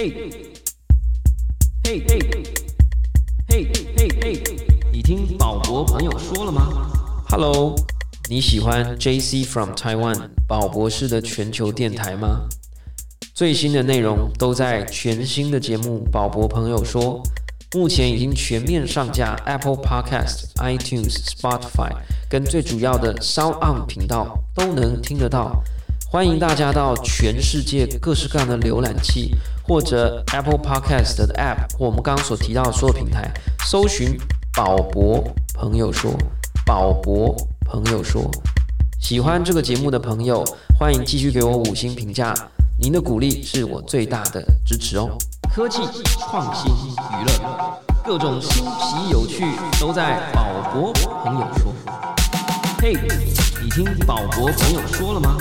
嘿，嘿嘿，嘿嘿嘿，你听宝博朋友说了吗？Hello，你喜欢 JC from Taiwan 宝博士的全球电台吗？最新的内容都在全新的节目《宝博朋友说》，目前已经全面上架 Apple Podcast、iTunes、Spotify，跟最主要的 Sound On 频道都能听得到。欢迎大家到全世界各式各样的浏览器，或者 Apple Podcast 的 App，或我们刚刚所提到的所有平台，搜寻“宝博朋友说”，宝博朋友说。喜欢这个节目的朋友，欢迎继续给我五星评价，您的鼓励是我最大的支持哦。科技、创新、娱乐，各种新奇有趣都在宝博朋友说。嘿，你听宝博朋友说了吗？